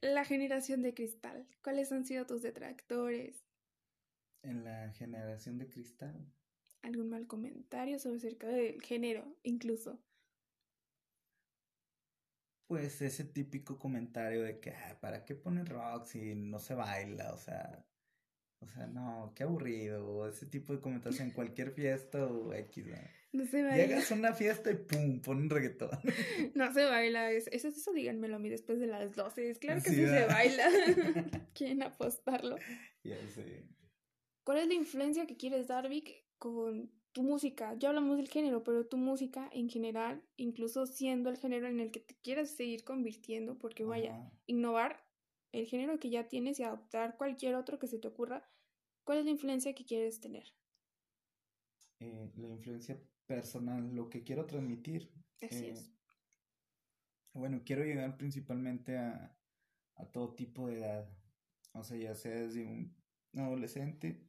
la generación de cristal. ¿Cuáles han sido tus detractores? En la generación de cristal. ¿Algún mal comentario sobre acerca del género, incluso? Pues ese típico comentario de que, ¿para qué ponen rock si no se baila? O sea, o sea, no, qué aburrido. Ese tipo de comentarios en cualquier fiesta o X. ¿no? se baila. Llegas a una fiesta y pum, ponen reggaetón. No se baila. Eso, eso, eso díganmelo a mí después de las 12. Claro que sí, se baila. ¿Quieren apostarlo? Ya sé. ¿Cuál es la influencia que quieres dar, Vic, con tu música? Ya hablamos del género, pero tu música en general, incluso siendo el género en el que te quieras seguir convirtiendo, porque vaya, innovar el género que ya tienes y adoptar cualquier otro que se te ocurra, ¿cuál es la influencia que quieres tener? Eh, la influencia personal, lo que quiero transmitir. Así es. Eh, bueno, quiero llegar principalmente a, a todo tipo de edad. O sea, ya sea desde un adolescente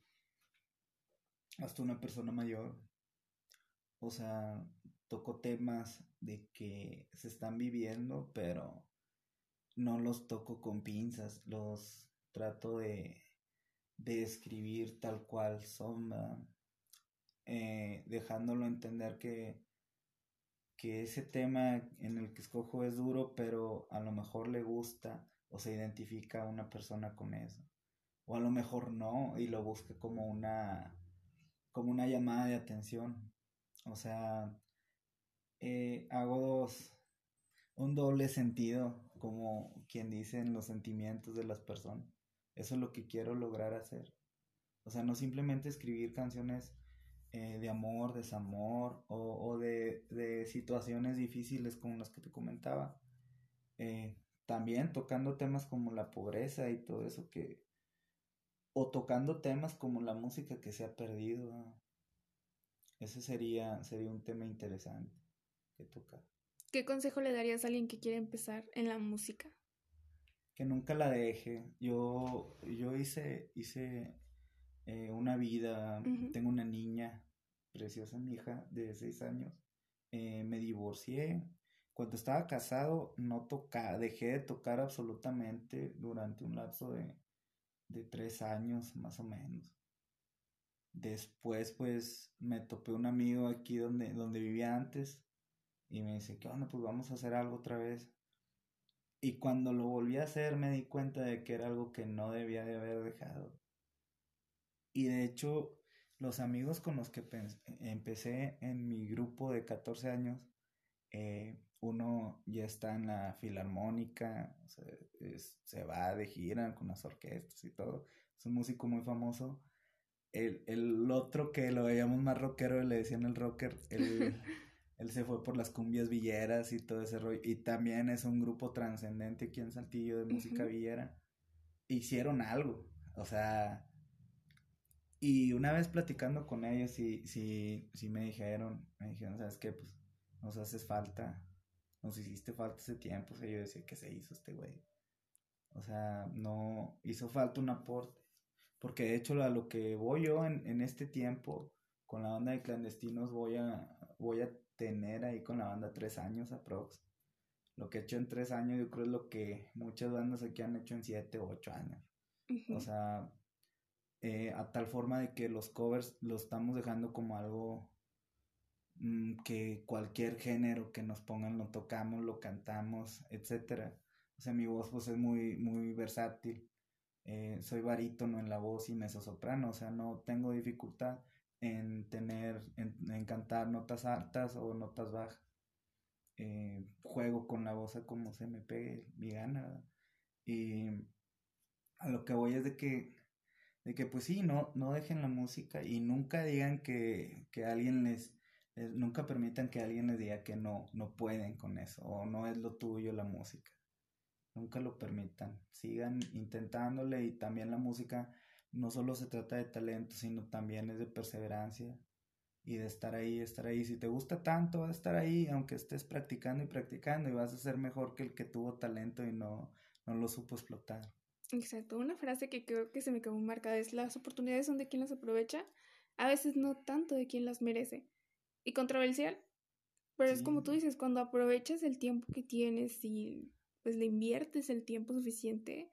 hasta una persona mayor. O sea, toco temas de que se están viviendo, pero no los toco con pinzas, los trato de, de escribir tal cual son, eh, dejándolo entender que, que ese tema en el que escojo es duro, pero a lo mejor le gusta o se identifica a una persona con eso. O a lo mejor no y lo busca como una, como una llamada de atención. O sea, eh, hago dos, un doble sentido como quien dice en los sentimientos de las personas. Eso es lo que quiero lograr hacer. O sea, no simplemente escribir canciones eh, de amor, desamor o, de, situaciones difíciles como las que te comentaba. Eh, también tocando temas como la pobreza y todo eso que... O tocando temas como la música que se ha perdido. Ese sería, sería un tema interesante que tocar. ¿Qué consejo le darías a alguien que quiere empezar en la música? Que nunca la deje. Yo, yo hice, hice eh, una vida, tengo una niña preciosa, mi hija de seis años. Eh, me divorcié. Cuando estaba casado, no tocaba, dejé de tocar absolutamente durante un lapso de, de tres años más o menos. Después, pues, me topé un amigo aquí donde, donde vivía antes y me dice, ¿qué onda? Pues vamos a hacer algo otra vez. Y cuando lo volví a hacer me di cuenta de que era algo que no debía de haber dejado. Y de hecho, los amigos con los que empecé en mi grupo de 14 años, eh, uno ya está en la filarmónica, se va de gira con las orquestas y todo. Es un músico muy famoso. El, el otro que lo veíamos más rockero, le decían el rocker, el, Él se fue por las cumbias villeras y todo ese rollo. Y también es un grupo trascendente aquí en Saltillo de música villera. Hicieron algo. O sea. Y una vez platicando con ellos, sí, sí, sí me dijeron, me dijeron, ¿sabes qué? Pues nos haces falta, nos hiciste falta ese tiempo. O sea, yo decía, ¿qué se hizo este güey? O sea, no hizo falta un aporte. Porque de hecho a lo que voy yo en, en este tiempo con la banda de clandestinos voy a, voy a tener ahí con la banda tres años aprox. Lo que he hecho en tres años yo creo es lo que muchas bandas aquí han hecho en siete o ocho años. O sea, eh, a tal forma de que los covers los estamos dejando como algo que cualquier género que nos pongan lo tocamos, lo cantamos, etcétera. O sea, mi voz pues es muy, muy versátil. Eh, soy barítono en la voz y soprano, o sea, no tengo dificultad en tener, en, cantar notas altas o notas bajas. Eh, juego con la voz a como se me pegue mi gana. Y a lo que voy es de que, de que pues sí, no, no dejen la música y nunca digan que, que alguien les, nunca permitan que alguien les diga que no, no pueden con eso o no es lo tuyo la música. Nunca lo permitan. Sigan intentándole y también la música no solo se trata de talento, sino también es de perseverancia y de estar ahí, estar ahí. Si te gusta tanto, vas a estar ahí, aunque estés practicando y practicando y vas a ser mejor que el que tuvo talento y no, no lo supo explotar. Exacto, una frase que creo que se me quedó marcada es las oportunidades son de quien las aprovecha, a veces no tanto de quien las merece. Y controversial, pero es como tú dices, cuando aprovechas el tiempo que tienes y pues le inviertes el tiempo suficiente,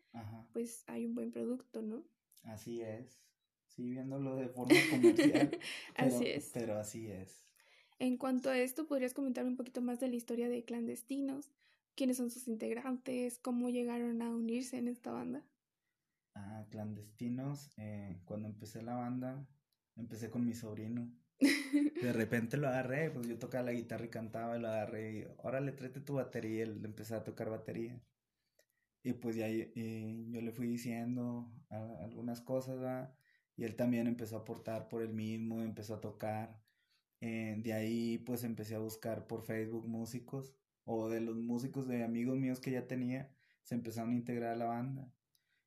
pues hay un buen producto, ¿no? Así es. Sí, viéndolo de forma comercial. así es. Pero así es. En cuanto a esto, ¿podrías comentar un poquito más de la historia de Clandestinos? ¿Quiénes son sus integrantes? ¿Cómo llegaron a unirse en esta banda? Ah, Clandestinos, eh, cuando empecé la banda, empecé con mi sobrino. De repente lo agarré, pues yo tocaba la guitarra y cantaba y lo agarré y, órale, tráete tu batería, y él empecé a tocar batería. Y pues ya yo le fui diciendo algunas cosas, y él también empezó a aportar por él mismo, empezó a tocar. Eh, de ahí pues empecé a buscar por Facebook músicos o de los músicos de amigos míos que ya tenía, se empezaron a integrar a la banda.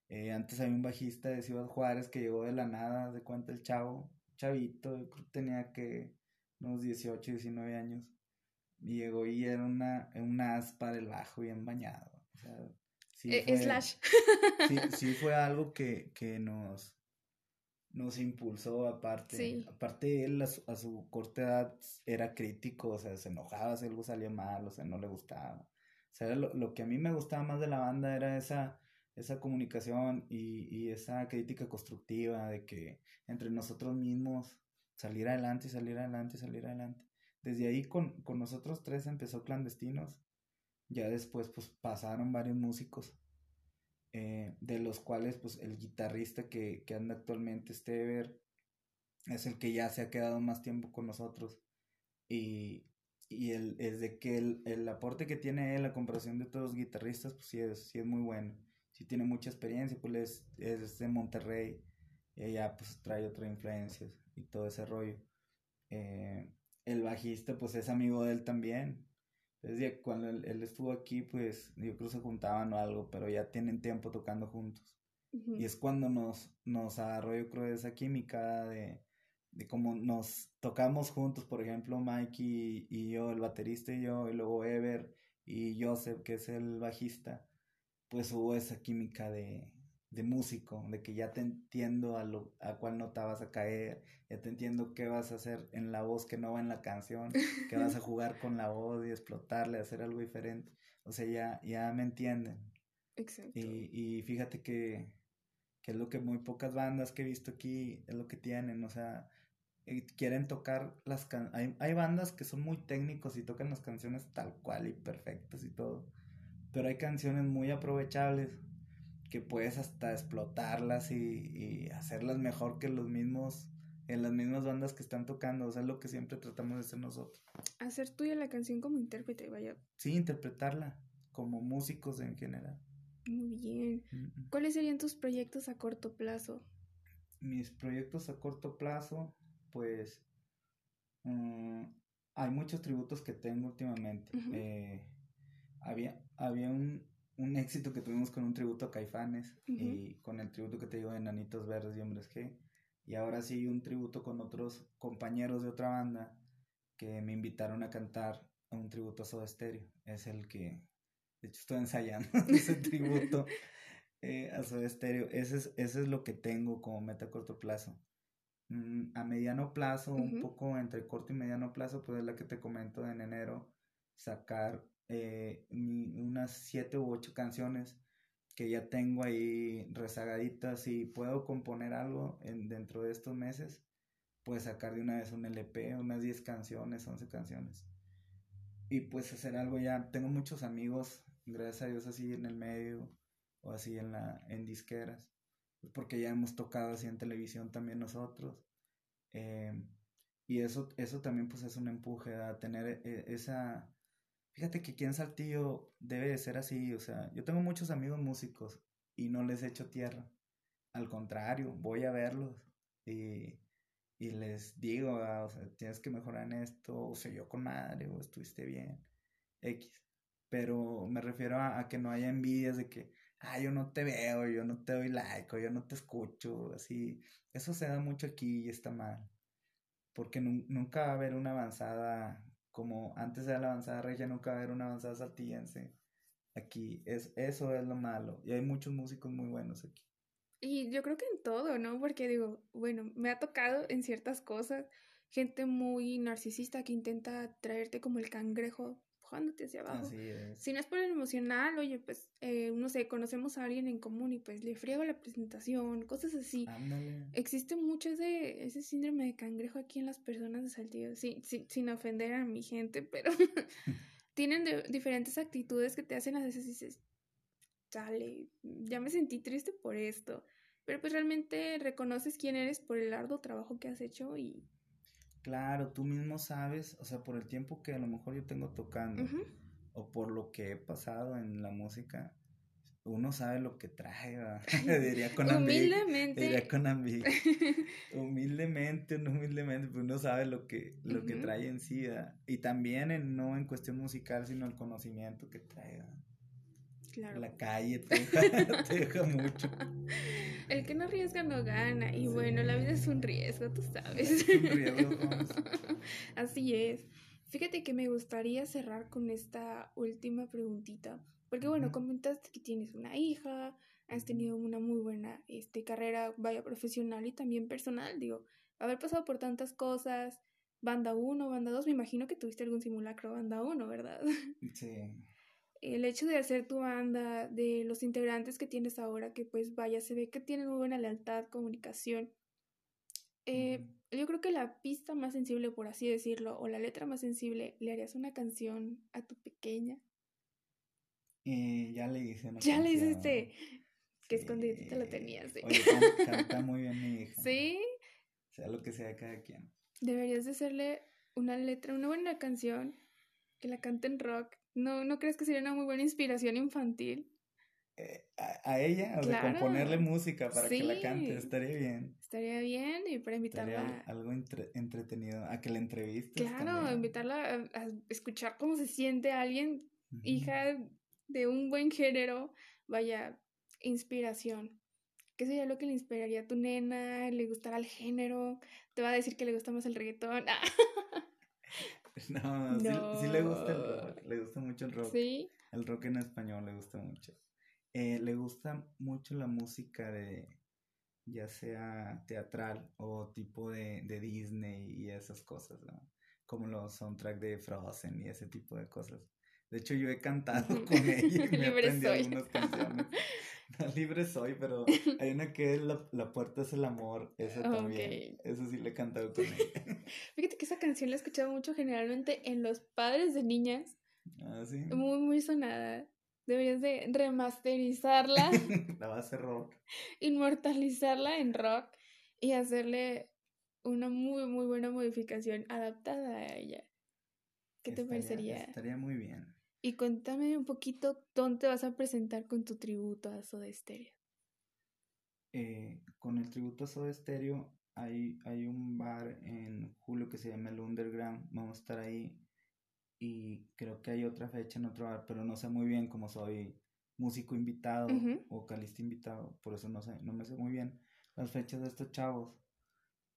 Eh, antes había un bajista de Ciudad Juárez que llegó de la nada, de cuenta el chavo, chavito, tenía que unos 18, 19 años. Y llegó y era una, una aspa del bajo bien bañado. O sea, sí eh, slash. sí, sí fue algo que, que nos, nos impulsó aparte. Aparte él a su, corta edad era crítico, o sea, se enojaba si algo salía mal, o sea, no le gustaba. O sea, lo, lo que a mí me gustaba más de la banda era esa esa comunicación y, y, esa crítica constructiva de que entre nosotros mismos salir adelante salir adelante salir adelante. Desde ahí con, con nosotros tres empezó Clandestinos. Ya después pues pasaron varios músicos. Eh, de los cuales pues el guitarrista que, que anda actualmente, Stever, es el que ya se ha quedado más tiempo con nosotros. Y, y el, es de que el, el aporte que tiene él, la comparación de los guitarristas, pues sí es, sí es muy bueno sí tiene mucha experiencia, pues es, es de Monterrey y allá pues trae otra influencia y todo ese rollo. Eh, el bajista pues es amigo de él también. Entonces cuando él, estuvo aquí pues yo creo que se juntaban o algo, pero ya tienen tiempo tocando juntos. Y es cuando nos, nos agarró yo creo esa química de, de cómo nos tocamos juntos, por ejemplo Mike y, y yo, el baterista y yo, y luego Ever y Joseph que es el bajista pues hubo esa química de, de músico, de que ya te entiendo a, lo, a cuál nota vas a caer, ya te entiendo qué vas a hacer en la voz que no va en la canción, que vas a jugar con la voz y explotarle, hacer algo diferente. O sea, ya, ya me entienden. Exacto. Y, y fíjate que, que es lo que muy pocas bandas que he visto aquí es lo que tienen, o sea, quieren tocar las canciones. Hay, hay bandas que son muy técnicos y tocan las canciones tal cual y perfectas y todo pero hay canciones muy aprovechables que puedes hasta explotarlas y, hacerlas mejor que los mismos en las mismas bandas que están tocando, o sea, es lo que siempre tratamos de hacer nosotros. Hacer tuya la canción como intérprete, vaya. Sí, interpretarla como músicos en general. Muy bien. ¿Cuáles serían tus proyectos a corto plazo? Mis proyectos a corto plazo, pues mm, hay muchos tributos que tengo últimamente. eh, había, había un, un éxito que tuvimos con un tributo a Caifanes y con el tributo que te digo de Nanitos Verdes y Hombres G. Y ahora sí un tributo con otros compañeros de otra banda que me invitaron a cantar un tributo a Soda Stereo. Es el que, de hecho, estoy ensayando ese tributo eh, a Soda Stereo. Ese es, ese es lo que tengo como meta a corto plazo. Mm, a mediano plazo, un poco entre corto y mediano plazo, pues es la que te comento en enero, sacar eh, unas siete u ocho canciones que ya tengo ahí rezagaditas y puedo componer algo en, dentro de estos meses, pues sacar de una vez un LP, unas 10 canciones, 11 canciones. Y pues hacer algo ya, tengo muchos amigos, gracias a Dios así en el medio o así en la en disqueras, porque ya hemos tocado así en televisión también nosotros. Eh, y eso, eso también pues es un empuje a tener eh, esa Fíjate que aquí Saltillo debe de ser así, o sea, yo tengo muchos amigos músicos y no les echo tierra. Al contrario, voy a verlos y, y les digo, ah, o sea, tienes que mejorar en esto, o se yo con madre, o estuviste bien, X. Pero me refiero a, que no haya envidias de que, ah, yo no te veo, yo no te doy like, o yo no te escucho, así. Eso se da mucho aquí y está mal. Porque nunca va a haber una avanzada como antes de la avanzada regia, nunca va una avanzada saltillense. Aquí, es, eso es lo malo. Y hay muchos músicos muy buenos aquí. Y yo creo que en todo, ¿no? Porque digo, bueno, me ha tocado en ciertas cosas gente muy narcisista que intenta traerte como el cangrejo empujándote hacia abajo. Así es. Si no es por el emocional, oye, pues, eh, no sé, conocemos a alguien en común y pues le friego la presentación, cosas así. Ándale. Existe mucho ese, ese síndrome de cangrejo aquí en las personas de Saltillo, sí, sin ofender a mi gente, pero tienen diferentes actitudes que te hacen a veces dices, dale, ya me sentí triste por esto. Pero pues realmente reconoces quién eres por el arduo trabajo que has hecho y... Claro, tú mismo sabes, o sea, por el tiempo que a lo mejor yo tengo tocando o por lo que he pasado en la música, uno sabe lo que trae, diría con Humildemente. Diría con humildemente, no humildemente, pues uno sabe lo que, lo que trae en sí, y también en, no en cuestión musical, sino el conocimiento que trae. La calle te deja, mucho. El que no arriesga no gana. Y bueno, la vida es un riesgo, tú sabes. Es un riesgo, Así es. Fíjate que me gustaría cerrar con esta última preguntita. Porque bueno, comentaste que tienes una hija, has tenido una muy buena este, carrera, vaya profesional y también personal. Digo, haber pasado por tantas cosas, banda 1, banda 2, me imagino que tuviste algún simulacro banda 1, ¿verdad? Sí el hecho de hacer tu banda, de los integrantes que tienes ahora, que pues vaya, se ve que tienen muy buena lealtad, comunicación. Eh, yo creo que la pista más sensible, por así decirlo, o la letra más sensible, ¿le harías una canción a tu pequeña? Eh, ya le hice una Ya le hiciste. Que escondidita lo tenías. ¿sí? Oye, canta, muy bien mi hija. Sí. Sea lo que sea cada quien. Deberías de hacerle una letra, una buena canción, que la cante en rock, ¿No, ¿No crees que sería una muy buena inspiración infantil? Eh, a, ella, o de componerle música para que la cante, estaría bien. Estaría bien y para invitarla. algo entretenido, a que la entrevistes. Claro, invitarla a, escuchar cómo se siente alguien, hija de un buen género, vaya, inspiración. ¿Qué sería lo que le inspiraría a tu nena? ¿Le gustará el género? ¿Te va a decir que le gusta más el reggaetón? No, Sí, le gusta el rock, le gusta mucho el rock. Sí. El rock en español le gusta mucho. Eh, le gusta mucho la música de, ya sea teatral o tipo de, de Disney y esas cosas, ¿no? Como los soundtracks de Frozen y ese tipo de cosas. De hecho, yo he cantado con ella y me aprendí algunas canciones. Libre soy, pero hay una que es la, la puerta es el amor, esa también. Eso sí le he cantado con ella. Fíjate que esa canción la he escuchado mucho generalmente en los padres de niñas. Ah, sí. Muy, muy sonada. Deberías de remasterizarla. la base rock. Inmortalizarla en rock y hacerle una muy, muy buena modificación adaptada a ella. ¿Qué te parecería? Estaría muy bien. Y cuéntame un poquito dónde vas a presentar con tu tributo a Soda Stereo. Eh, con el tributo a Soda Stereo hay, hay un bar en julio que se llama el Underground. Vamos a estar ahí. Y creo que hay otra fecha en otro bar, pero no sé muy bien cómo soy músico invitado o vocalista invitado. Por eso no sé, no me sé muy bien las fechas de estos chavos.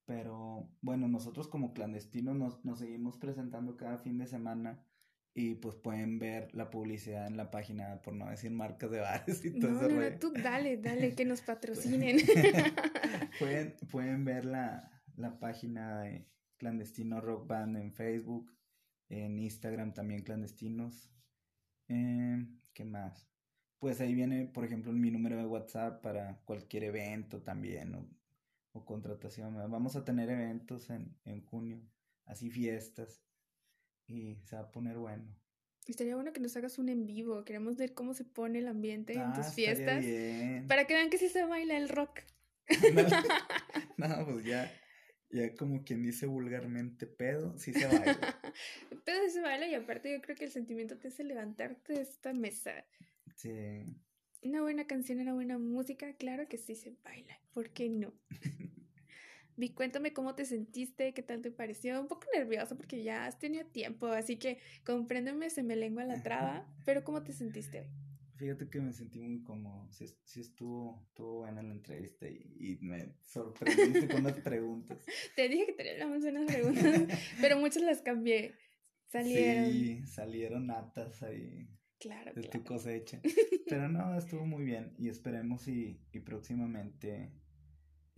Pero bueno, nosotros como clandestinos nos, nos seguimos presentando cada fin de semana y pues pueden ver la publicidad en la página, por no decir marcas de bares y todo eso. No, tú dale, dale, que nos patrocinen. pueden, pueden ver la, la página de Clandestino Rock Band en Facebook, en Instagram también clandestinos. Eh, ¿Qué más? Pues ahí viene, por ejemplo, mi número de WhatsApp para cualquier evento también o, o contratación. Vamos a tener eventos en, en junio, así fiestas y se va a poner bueno. Estaría bueno que nos hagas un en vivo. Queremos ver cómo se pone el ambiente en tus ah, fiestas. Para que vean que sí se baila el rock. no, pues ya, ya como quien dice vulgarmente pedo, sí se baila. pedo sí se baila y aparte yo creo que el sentimiento te hace levantarte de esta mesa. Sí. Una buena canción, una buena música, claro que sí se baila. ¿Por qué no? Vi, cuéntame cómo te sentiste, qué tal te pareció. Un poco nervioso porque ya has tenido tiempo, así que compréndeme, se me lengua la traba, pero ¿cómo te sentiste hoy? Fíjate que me sentí muy cómodo. Sí, estuvo, estuvo buena la entrevista y, me sorprendiste con las preguntas. Te dije que teníamos unas preguntas, pero muchas las cambié. Salieron. Sí, salieron natas ahí. Claro. De tu cosecha. Pero no, estuvo muy bien. Y esperemos y, y próximamente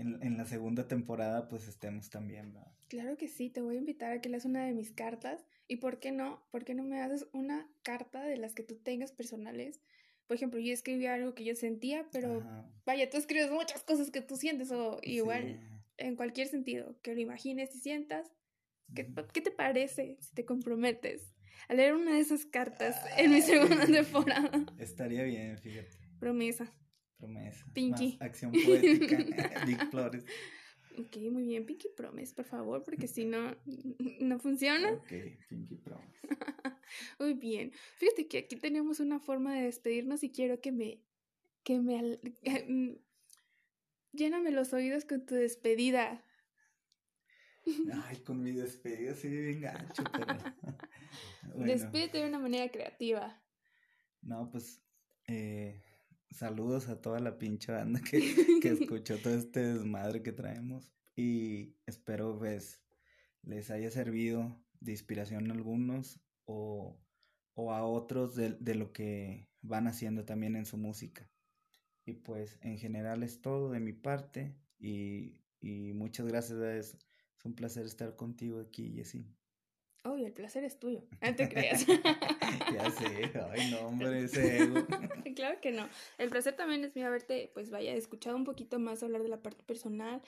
en, en, la segunda temporada pues estemos también, ¿verdad? Claro que sí, te voy a invitar a que leas una de mis cartas. ¿Y por qué no? ¿Por qué no me haces una carta de las que tú tengas personales? Por ejemplo, yo escribí algo que yo sentía, pero vaya, tú escribes muchas cosas que tú sientes o igual en cualquier sentido, que lo imagines y sientas. ¿Qué, ¿Qué, te parece si te comprometes a leer una de esas cartas en mi segunda temporada? Estaría bien, fíjate. Promesa. Promesa. Pinky. acción poética. Big Flores. Ok, muy bien, Pinky Promise, por favor, porque si no, no funciona. Ok, Pinky Promise. muy bien. Fíjate que aquí tenemos una forma de despedirnos y quiero que me, que me, mm, lléname los oídos con tu despedida. Ay, con mi despedida sí bien gancho, pero... Despídete de una manera creativa. No, pues, eh, saludos a toda la pinche banda que, que escuchó todo este desmadre que traemos y espero pues les haya servido de inspiración a algunos o, o a otros de, de, lo que van haciendo también en su música. Y pues en general es todo de mi parte y, y muchas gracias. Es, es un placer estar contigo aquí, Jessy. Oh, el placer es tuyo. No te creas. ya sé, ay no, hombre, ese ego. claro que no. El placer también es mío haberte, pues vaya, escuchado un poquito más hablar de la parte personal.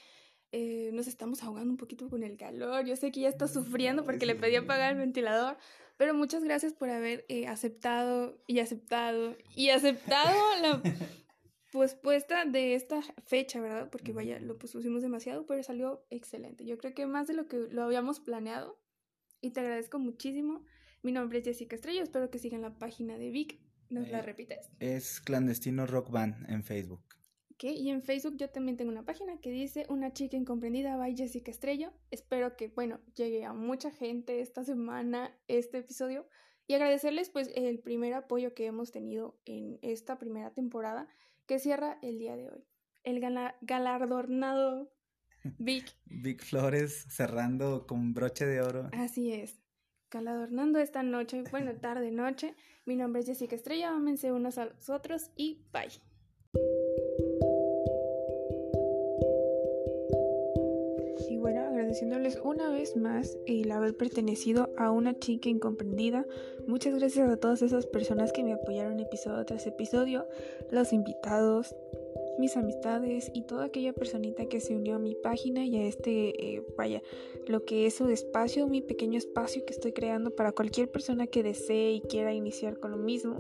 Eh, nos estamos ahogando un poquito con el calor. Yo sé que ya estás sufriendo porque le pedí apagar el ventilador, pero muchas gracias por haber eh, aceptado y aceptado y aceptado la pues puesta de esta fecha, ¿verdad? Porque vaya, lo pusimos demasiado, pero salió excelente. Yo creo que más de lo que lo habíamos planeado y te agradezco muchísimo. Mi nombre es Jessica Estrella, espero que sigan la página de Vic. ¿Nos la eh, repites? Es Clandestino Rock Band en Facebook. Ok, y en Facebook yo también tengo una página que dice Una chica incomprendida by Jessica Estrella. Espero que, bueno, llegue a mucha gente esta semana este episodio y agradecerles pues el primer apoyo que hemos tenido en esta primera temporada que cierra el día de hoy. El galardonado Vic. Vic Flores cerrando con broche de oro. Así es. Caladornando esta noche, bueno, tarde, noche. Mi nombre es Jessica Estrella, ámense unos a los otros y bye. Y bueno, agradeciéndoles una vez más el haber pertenecido a una chica incomprendida. Muchas gracias a todas esas personas que me apoyaron episodio tras episodio, los invitados, mis amistades y toda aquella personita que se unió a mi página y a este, eh, vaya, lo que es su espacio, mi pequeño espacio que estoy creando para cualquier persona que desee y quiera iniciar con lo mismo,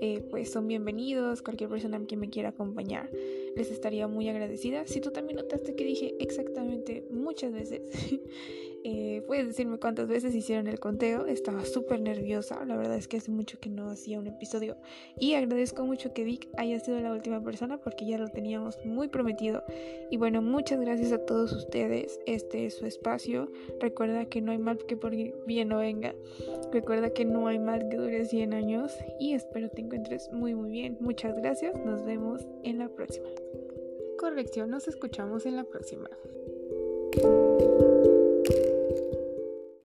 eh, pues son bienvenidos, cualquier persona que me quiera acompañar, les estaría muy agradecida. Si tú también notaste que dije exactamente muchas veces, Eh, puedes decirme cuántas veces hicieron el conteo. Estaba súper nerviosa. La verdad es que hace mucho que no hacía un episodio. Y agradezco mucho que Vic haya sido la última persona porque ya lo teníamos muy prometido. Y bueno, muchas gracias a todos ustedes. Este es su espacio. Recuerda que no hay mal que por bien no venga. Recuerda que no hay mal que dure 100 años. Y espero te encuentres muy muy bien. Muchas gracias. Nos vemos en la próxima. Corrección, nos escuchamos en la próxima.